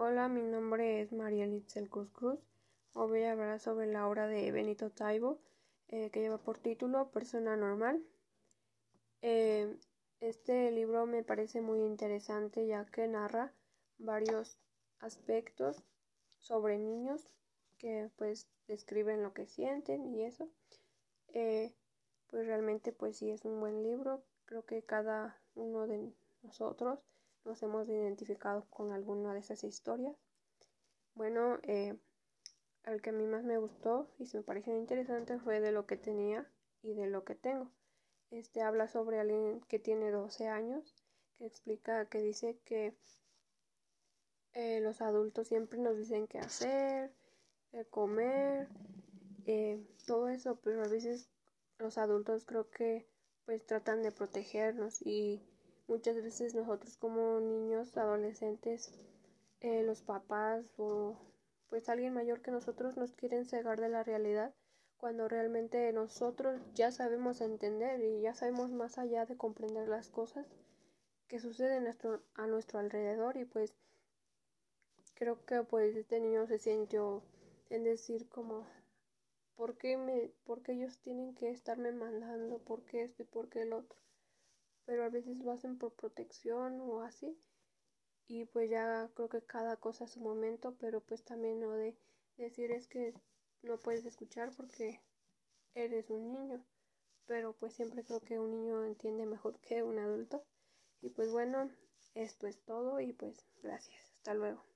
Hola, mi nombre es María Litzel Cruz Cruz. Hoy voy a hablar sobre la obra de Benito Taibo, eh, que lleva por título Persona Normal. Eh, este libro me parece muy interesante ya que narra varios aspectos sobre niños que pues describen lo que sienten y eso. Eh, pues realmente pues sí es un buen libro. Creo que cada uno de nosotros nos hemos identificado con alguna de esas historias. Bueno, eh, el que a mí más me gustó y se me pareció interesante fue de lo que tenía y de lo que tengo. Este habla sobre alguien que tiene 12 años, que explica, que dice que eh, los adultos siempre nos dicen qué hacer, qué comer, eh, todo eso, pero a veces los adultos creo que pues tratan de protegernos y Muchas veces nosotros como niños, adolescentes, eh, los papás o pues alguien mayor que nosotros nos quieren cegar de la realidad cuando realmente nosotros ya sabemos entender y ya sabemos más allá de comprender las cosas que suceden a nuestro alrededor y pues creo que pues este niño se sintió en decir como ¿por qué, me, por qué ellos tienen que estarme mandando? ¿Por qué esto y por qué el otro? Pero a veces lo hacen por protección o así. Y pues ya creo que cada cosa a su momento, pero pues también no de decir es que no puedes escuchar porque eres un niño. Pero pues siempre creo que un niño entiende mejor que un adulto. Y pues bueno, esto es todo y pues gracias. Hasta luego.